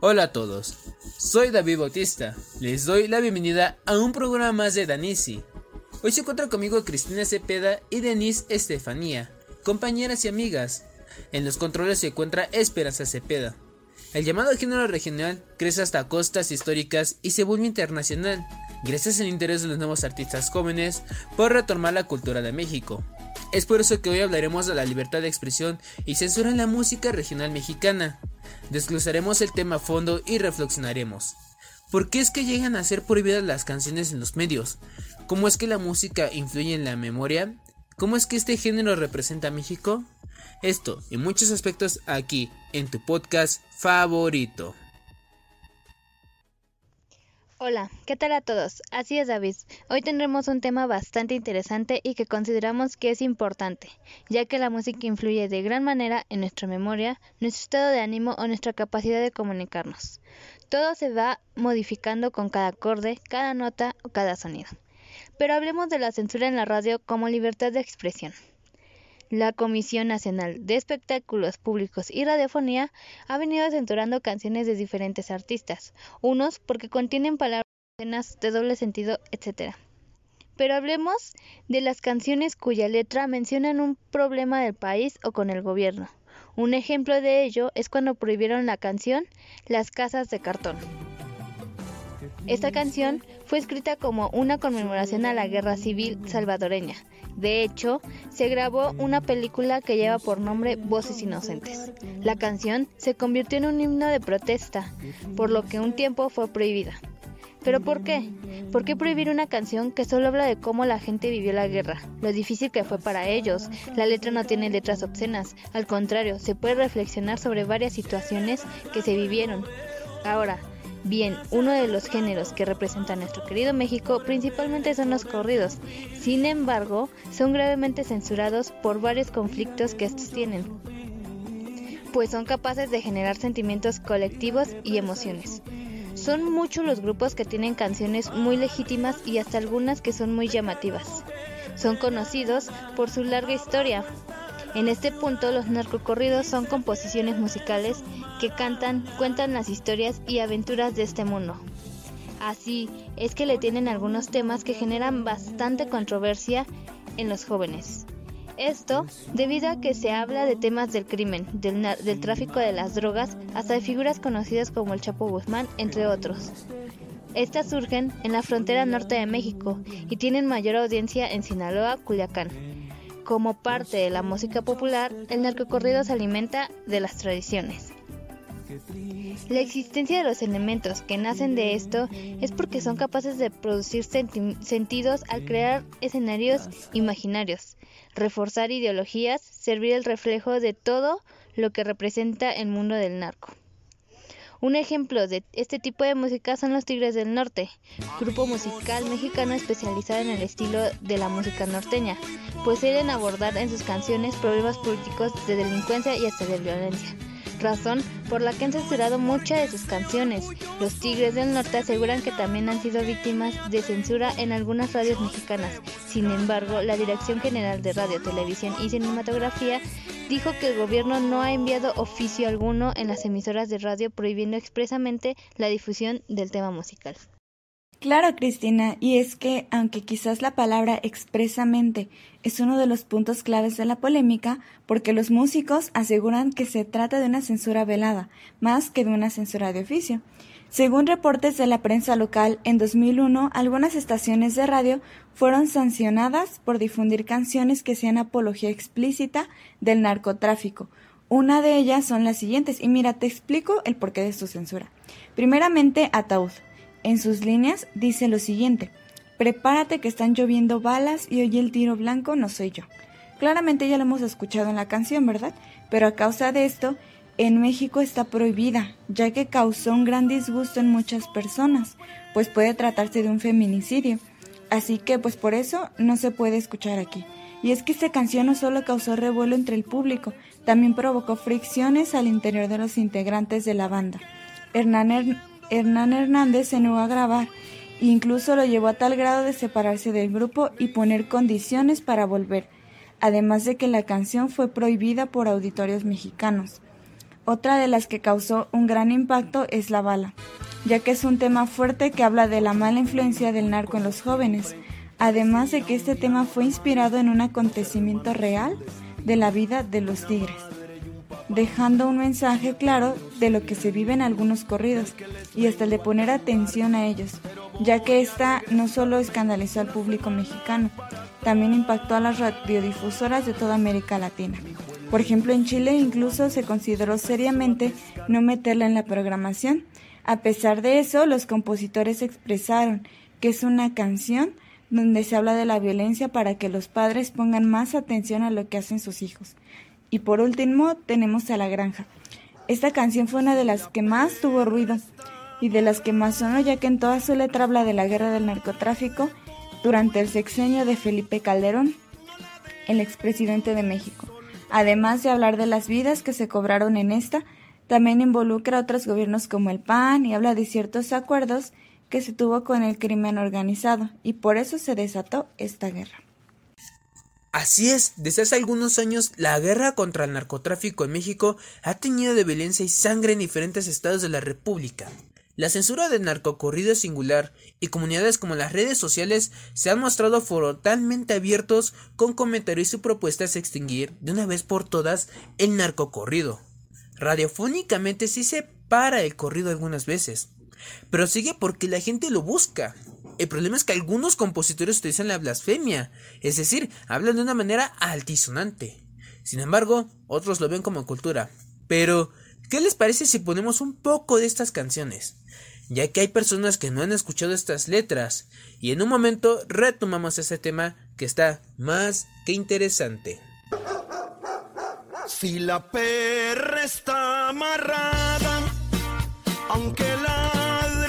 Hola a todos, soy David Bautista. Les doy la bienvenida a un programa más de Danisi. Hoy se encuentra conmigo Cristina Cepeda y Denise Estefanía, compañeras y amigas. En los controles se encuentra Esperanza Cepeda. El llamado género regional crece hasta costas históricas y se vuelve internacional, gracias al interés de los nuevos artistas jóvenes por retomar la cultura de México. Es por eso que hoy hablaremos de la libertad de expresión y censura en la música regional mexicana. Desglosaremos el tema a fondo y reflexionaremos. ¿Por qué es que llegan a ser prohibidas las canciones en los medios? ¿Cómo es que la música influye en la memoria? ¿Cómo es que este género representa a México? Esto y muchos aspectos aquí en tu podcast favorito. Hola, ¿qué tal a todos? Así es David. Hoy tendremos un tema bastante interesante y que consideramos que es importante, ya que la música influye de gran manera en nuestra memoria, nuestro estado de ánimo o nuestra capacidad de comunicarnos. Todo se va modificando con cada acorde, cada nota o cada sonido. Pero hablemos de la censura en la radio como libertad de expresión. La Comisión Nacional de Espectáculos Públicos y Radiofonía ha venido censurando canciones de diferentes artistas, unos porque contienen palabras de doble sentido, etc. Pero hablemos de las canciones cuya letra mencionan un problema del país o con el gobierno. Un ejemplo de ello es cuando prohibieron la canción Las casas de cartón. Esta canción fue escrita como una conmemoración a la guerra civil salvadoreña. De hecho, se grabó una película que lleva por nombre Voces Inocentes. La canción se convirtió en un himno de protesta, por lo que un tiempo fue prohibida. ¿Pero por qué? ¿Por qué prohibir una canción que solo habla de cómo la gente vivió la guerra? Lo difícil que fue para ellos. La letra no tiene letras obscenas. Al contrario, se puede reflexionar sobre varias situaciones que se vivieron. Ahora, Bien, uno de los géneros que representa a nuestro querido México principalmente son los corridos. Sin embargo, son gravemente censurados por varios conflictos que estos tienen, pues son capaces de generar sentimientos colectivos y emociones. Son muchos los grupos que tienen canciones muy legítimas y hasta algunas que son muy llamativas. Son conocidos por su larga historia, en este punto, los narcocorridos son composiciones musicales que cantan, cuentan las historias y aventuras de este mundo. Así es que le tienen algunos temas que generan bastante controversia en los jóvenes. Esto debido a que se habla de temas del crimen, del, del, tráfico de las drogas, hasta de figuras conocidas como el Chapo Guzmán, entre otros. Estas surgen en la frontera norte de México y tienen mayor audiencia en Sinaloa, Culiacán. Como parte de la música popular, el narcocorrido se alimenta de las tradiciones. La existencia de los elementos que nacen de esto es porque son capaces de producir sentidos al crear escenarios imaginarios, reforzar ideologías, servir el reflejo de todo lo que representa el mundo del narco. Un ejemplo de este tipo de música son los Tigres del Norte, grupo musical mexicano especializado en el estilo de la música norteña, pues suelen abordar en sus canciones problemas políticos de delincuencia y hasta de violencia razón por la que han censurado muchas de sus canciones. Los Tigres del Norte aseguran que también han sido víctimas de censura en algunas radios mexicanas. Sin embargo, la Dirección General de Radio, Televisión y Cinematografía dijo que el gobierno no ha enviado oficio alguno en las emisoras de radio prohibiendo expresamente la difusión del tema musical. Claro, Cristina, y es que, aunque quizás la palabra expresamente es uno de los puntos claves de la polémica, porque los músicos aseguran que se trata de una censura velada, más que de una censura de oficio. Según reportes de la prensa local, en 2001 algunas estaciones de radio fueron sancionadas por difundir canciones que sean apología explícita del narcotráfico. Una de ellas son las siguientes, y mira, te explico el porqué de su censura. Primeramente, Ataúd. En sus líneas dice lo siguiente, prepárate que están lloviendo balas y oye el tiro blanco no soy yo. Claramente ya lo hemos escuchado en la canción, ¿verdad? Pero a causa de esto, en México está prohibida, ya que causó un gran disgusto en muchas personas, pues puede tratarse de un feminicidio. Así que pues por eso no se puede escuchar aquí. Y es que esta canción no solo causó revuelo entre el público, también provocó fricciones al interior de los integrantes de la banda. Hernán, Hernán Hernández se negó a grabar incluso lo llevó a tal grado de separarse del grupo y poner condiciones para volver, además de que la canción fue prohibida por auditorios mexicanos. Otra de las que causó un gran impacto es La Bala, ya que es un tema fuerte que habla de la mala influencia del narco en los jóvenes, además de que este tema fue inspirado en un acontecimiento real de la vida de los tigres, dejando un mensaje claro de lo que se vive en algunos corridos y hasta el de poner atención a ellos, ya que esta no solo escandalizó al público mexicano, también impactó a las radiodifusoras de toda América Latina. Por ejemplo, en Chile incluso se consideró seriamente no meterla en la programación. A pesar de eso, los compositores expresaron que es una canción donde se habla de la violencia para que los padres pongan más atención a lo que hacen sus hijos. Y por último, tenemos a La Granja. Esta canción fue una de las que más tuvo ruido y de las que más sonó, ya que en toda su letra habla de la guerra del narcotráfico durante el sexenio de Felipe Calderón, el expresidente de México. Además de hablar de las vidas que se cobraron en esta, también involucra a otros gobiernos como el PAN y habla de ciertos acuerdos que se tuvo con el crimen organizado y por eso se desató esta guerra. Así es, desde hace algunos años la guerra contra el narcotráfico en México ha tenido de violencia y sangre en diferentes estados de la República. La censura del narcocorrido es singular y comunidades como las redes sociales se han mostrado frontalmente abiertos con comentarios y propuestas de extinguir de una vez por todas el narcocorrido. Radiofónicamente sí se para el corrido algunas veces, pero sigue porque la gente lo busca. El problema es que algunos compositores utilizan la blasfemia, es decir, hablan de una manera altisonante. Sin embargo, otros lo ven como cultura. Pero, ¿qué les parece si ponemos un poco de estas canciones? ya que hay personas que no han escuchado estas letras, y en un momento retomamos ese tema que está más que interesante. Si la perra está amarrada, aunque la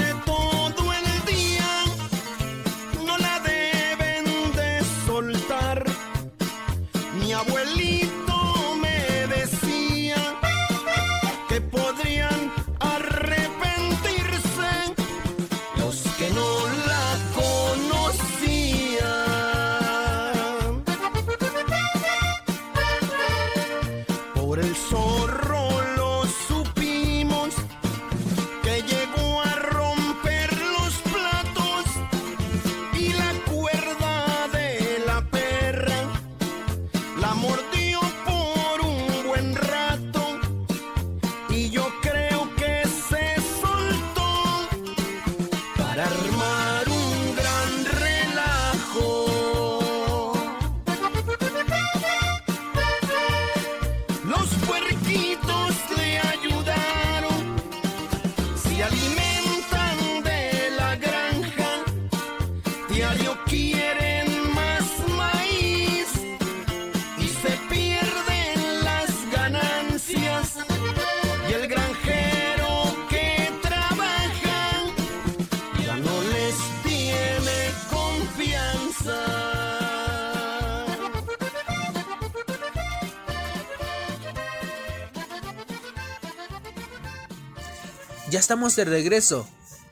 estamos de regreso,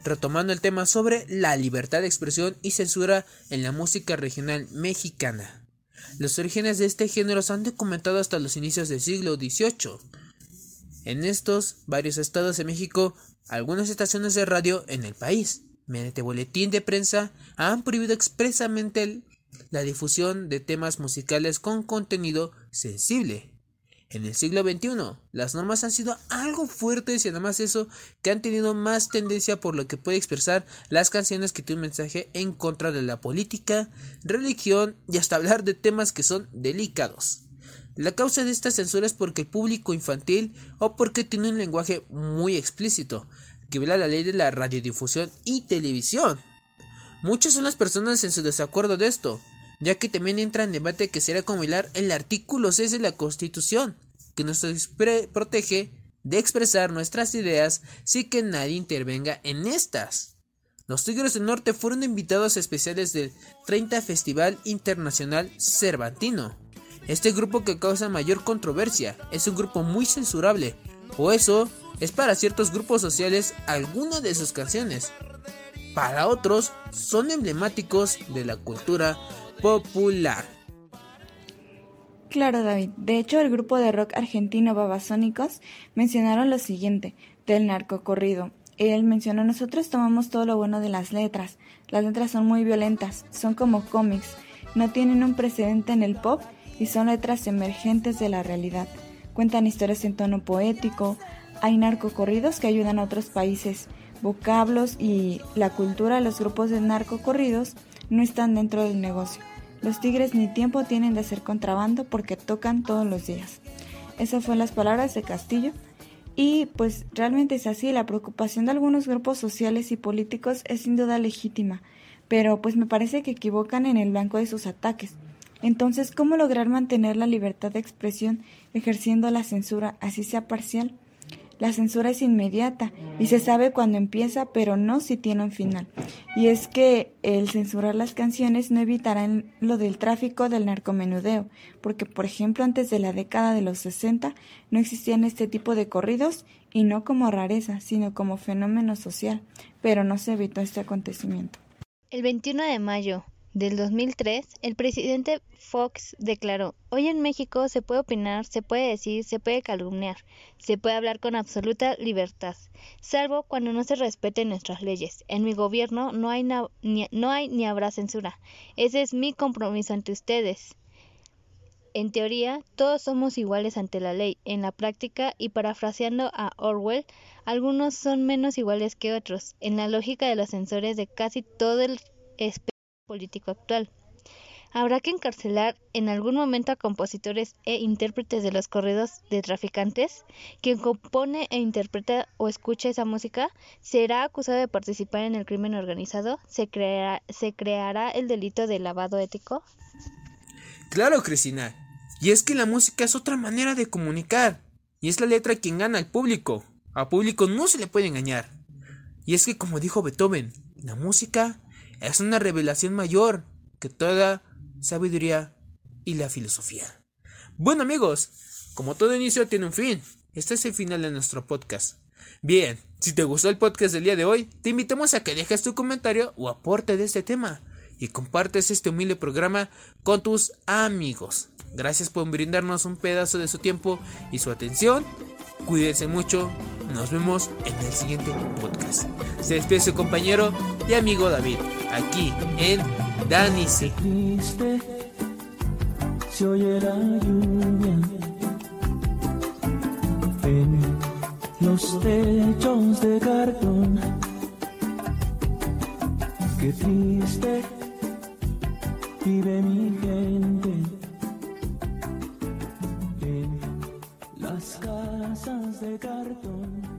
retomando el tema sobre la libertad de expresión y censura en la música regional mexicana. Los orígenes de este género se han documentado hasta los inicios del siglo XVIII. En estos varios estados de México, algunas estaciones de radio en el país, mediante boletín de prensa, han prohibido expresamente la difusión de temas musicales con contenido sensible en el siglo XXI, las normas han sido algo fuertes y además eso que han tenido más tendencia por lo que puede expresar las canciones que tienen un mensaje en contra de la política, religión y hasta hablar de temas que son delicados. La causa de esta censura es porque el público infantil o porque tiene un lenguaje muy explícito, que viola la ley de la radiodifusión y televisión. Muchas son las personas en su desacuerdo de esto, ya que también entra en debate que será como el artículo 6 de la Constitución, que nos protege de expresar nuestras ideas sin que nadie intervenga en estas. Los Tigres del Norte fueron invitados especiales del 30 Festival Internacional Cervantino. Este grupo que causa mayor controversia es un grupo muy censurable, o eso es para ciertos grupos sociales algunas de sus canciones. Para otros son emblemáticos de la cultura popular. Claro, David. De hecho, el grupo de rock argentino Babasónicos mencionaron lo siguiente del narcocorrido. Él mencionó, nosotros tomamos todo lo bueno de las letras. Las letras son muy violentas, son como cómics, no tienen un precedente en el pop y son letras emergentes de la realidad. Cuentan historias en tono poético, hay narcocorridos que ayudan a otros países, vocablos y la cultura de los grupos de narcocorridos no están dentro del negocio. Los tigres ni tiempo tienen de hacer contrabando porque tocan todos los días. Esas fueron las palabras de Castillo. Y pues realmente es así, la preocupación de algunos grupos sociales y políticos es sin duda legítima, pero pues me parece que equivocan en el blanco de sus ataques. Entonces, ¿cómo lograr mantener la libertad de expresión ejerciendo la censura, así sea parcial? La censura es inmediata y se sabe cuándo empieza, pero no si tiene un final. Y es que el censurar las canciones no evitará lo del tráfico del narcomenudeo, porque por ejemplo antes de la década de los 60 no existían este tipo de corridos y no como rareza, sino como fenómeno social, pero no se evitó este acontecimiento. El 21 de mayo del 2003, el presidente Fox declaró, hoy en México se puede opinar, se puede decir, se puede calumniar, se puede hablar con absoluta libertad, salvo cuando no se respeten nuestras leyes. En mi gobierno no hay, ni, no hay ni habrá censura. Ese es mi compromiso ante ustedes. En teoría, todos somos iguales ante la ley. En la práctica, y parafraseando a Orwell, algunos son menos iguales que otros, en la lógica de los censores de casi todo el espectro político actual. Habrá que encarcelar en algún momento a compositores e intérpretes de los corridos de traficantes. Quien compone e interpreta o escucha esa música será acusado de participar en el crimen organizado. ¿Se creará, se creará el delito de lavado ético? Claro, Cristina. Y es que la música es otra manera de comunicar. Y es la letra quien gana al público. A público no se le puede engañar. Y es que, como dijo Beethoven, la música es una revelación mayor que toda sabiduría y la filosofía. Bueno amigos, como todo inicio tiene un fin, este es el final de nuestro podcast. Bien, si te gustó el podcast del día de hoy, te invitamos a que dejes tu comentario o aporte de este tema y compartes este humilde programa con tus amigos. Gracias por brindarnos un pedazo de su tiempo y su atención. Cuídense mucho. Nos vemos en el siguiente podcast. Se despide su compañero y amigo David, aquí en Dani Se oye la lluvia en los techos de cartón. Qué triste vive mi gente de cartón.